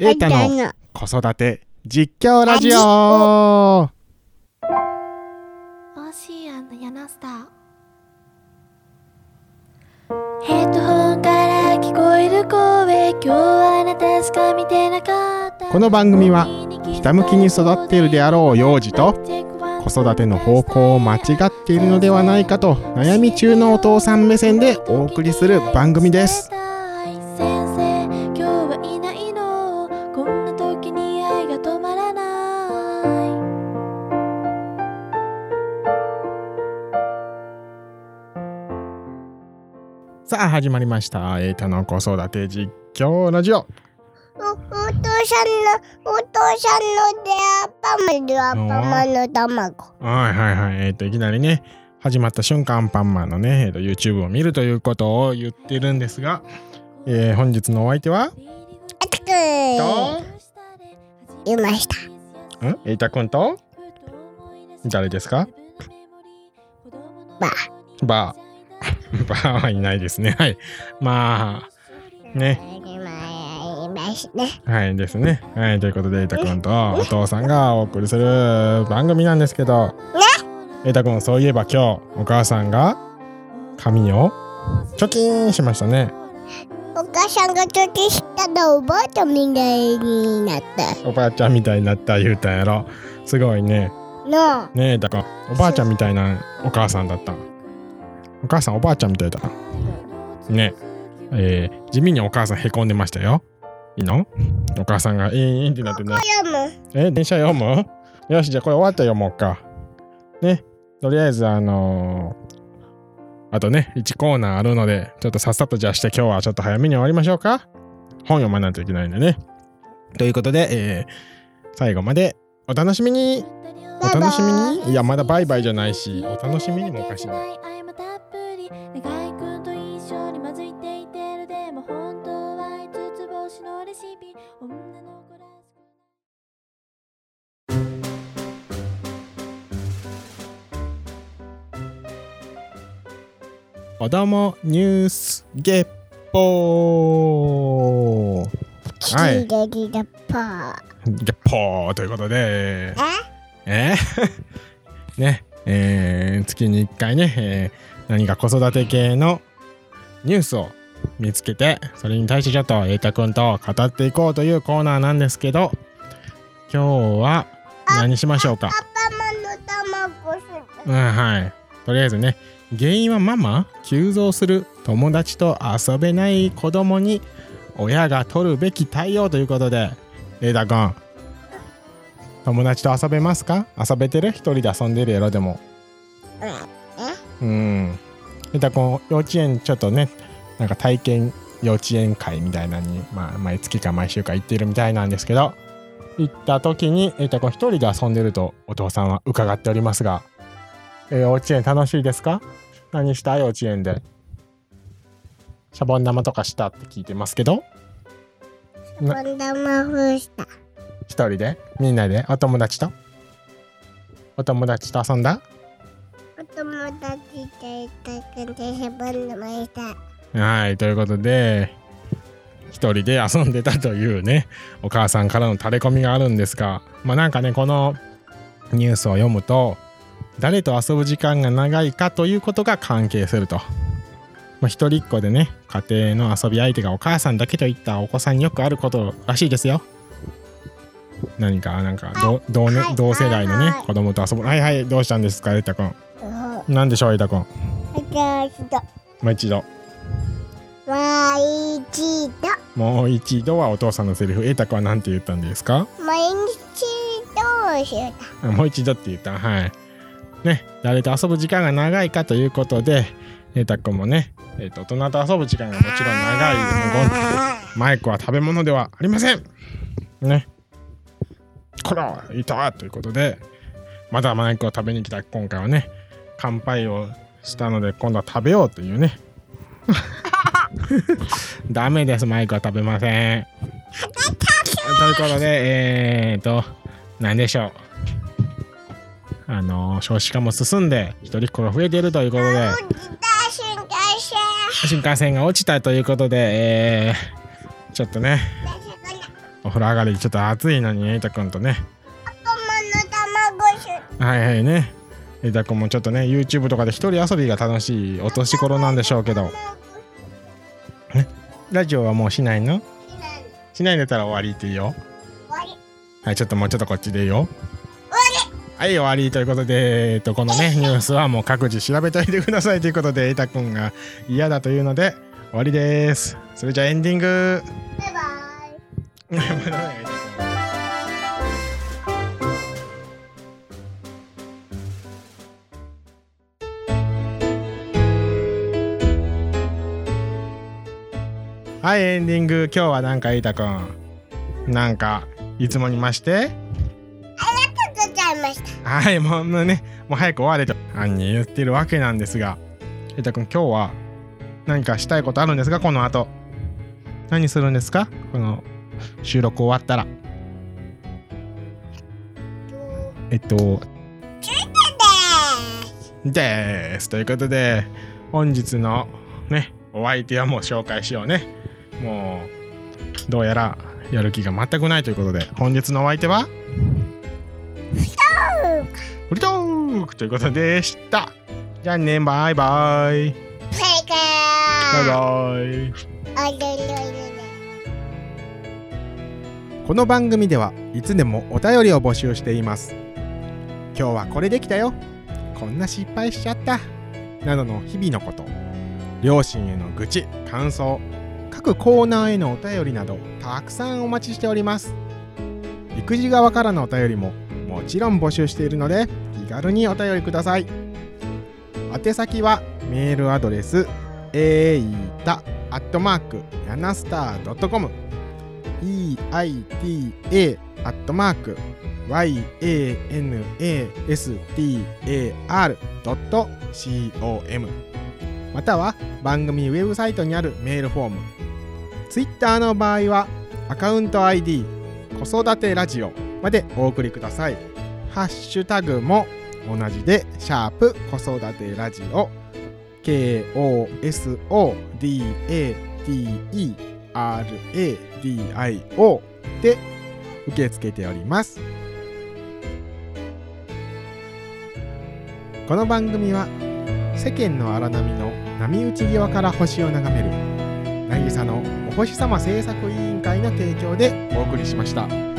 エータの子育て実況ラジオ。オシアンスター。ヘッドホンから聞こえる声。今日はあなたしか見てなかった。この番組はひたむきに育っているであろう幼児と子育ての方向を間違っているのではないかと悩み中のお父さん目線でお送りする番組ですさあ始まりました。エータの子育て実況ラジオ。おお父さんのお父さんのでアパマでアパマの。卵はいはいはいえっ、といきなりね始まった瞬間パンマンの。ね、えー、と YouTube を見るということを言ってるんですが、えー本日の。お相手はあたくといましたんエイタくんと誰ですかばババーはいないですね。はい。まあ、ね。はいですね。はい。ということで、エイタくんとお父さんがお送りする番組なんですけど、エイタくん、そういえば今日、お母さんが髪を貯金しましたね。お母さんがちょっとしたのおばあちゃんみたいになったおばあちゃんみたいになった言うたんやろ。すごいね。ねえ、だから、おばあちゃんみたいなお母さんだった。お母さん、おばあちゃんみたいだな。ねえー地味にお母さんへこんでましたよ。いいの？お母さんがえーんってなってね。読むえ、電車読む？よし、じゃあこれ終わったら読もうか。ね。とりあえず、あのーあとね、1コーナーあるので、ちょっとさっさとじゃあして今日はちょっと早めに終わりましょうか。本読まないといけないんでね。ということで、えー最後までお楽しみにお楽しみにいや、まだバイバイじゃないし、お楽しみにもおかしいな。願いくんと一緒に混じっていてるでも本当は五つ星のレシピ女の子らしく子供ニュースゲッポー。キはい。リレリレパーゲッポーということで、え？え？ー ね、えー月に1回ね、えー何か子育て系のニュースを見つけて、それに対してちょっと瑛太くんと語っていこうというコーナーなんですけど、今日は何しましょうか？アパマの卵すうん、はい。とりあえずね、原因はママ急増する友達と遊べない子供に親が取るべき対応ということで、エダ君、友達と遊べますか？遊べてる？一人で遊んでるやろ、でも。うん。エダ君、幼稚園ちょっとね、なんか体験幼稚園会みたいなのに、まあ、毎月か毎週か行ってるみたいなんですけど、行った時に、エダ君一人で遊んでるとお父さんは伺っておりますが、えー幼稚園楽しいですか？何した？幼稚園で。シャボン玉とかしたって聞いてますけど、バンダマフした。一人で？みんなで？お友達と？お友達と遊んだ？はい、ということで、一人で遊んでたというね、お母さんからのタレコミがあるんですが、まあなんかね、このニュースを読むと、誰と遊ぶ時間が長いかということが関係すると。まあ、一人っ子でね、家庭の遊び相手がお母さんだけといったお子さんによくあることらしいですよ。何か、なんか同同,、ねはい同世代のねはい、子供と遊ぶ。はいはい、どうしたんですか、エタ君。うんなんでしょう、エタ君？私ともう一度。もう一度もう一度はお父さんのセリフ、エタ君は何て言ったんですか？毎日どうしようあもう一度って言った。はい。ね、誰と遊ぶ時間が長いかということで、エタ君もね、えっと大人と遊ぶ時間がもちろん長いごマイクは食べ物ではありません。ね。こら、いたということで、まだマイクを食べに来た今回はね、乾杯をしたので、今度は食べようというね。ダメです、マイクは食べません。ということで、えーと、何でしょう。あの少子化も進んで一人っ子が増えているということで新幹線が落ちたということで、えーちょっとねお風呂上がりちょっと暑いのにエイタくんとねパパの卵しはいはいねエイタくんもちょっとね YouTube とかで一人遊びが楽しいお年頃なんでしょうけど。ラジオはもうしないの？しない。んだったら終わりっていいよ。終わり。はいちょっともうちょっとこっちでいいよ。はい終わりということで、えっと、このねニュースはもう各自調べといてくださいということでエイタくんが嫌だというので終わりです。それじゃあエンディング。バイバイ はいエンディング。今日はなんかエイタくん。なんかいつもにまして。作っちゃいました。はいもうねもう早く終われと犯人言ってるわけなんですが。エイタくん今日は何かしたいことあるんですか？この後。何するんですか？この収録終わったら。えっとでです。ということで本日のねお相手はもう紹介しようねもうどうやらやる気が全くないということで本日のお相手は？フリトーク。ということでした。じゃあねバイバイ。バイバイ。この番組ではいつでもお便りを募集しています。今日はこれできたよ。こんな失敗しちゃった。などの日々のこと。両親への愚痴感想各コーナーへのお便りなどたくさんお待ちしております。育児側からのお便りももちろん募集しているので気軽にお便りください。宛先はメールアドレスえいたアットマークヤナスター .com eita アットマーク yanastar.com または番組ウェブサイトにあるメールフォーム Twitter の場合はアカウント ID 子育てラジオまでお送りください。ハッシュタグも同じでシャープ子育てラジオ。KOSODATERADIO で受け付けております。この番組は世間の荒波の波打ち際から星を眺める渚の星様制作委員会の提供でお送りしました。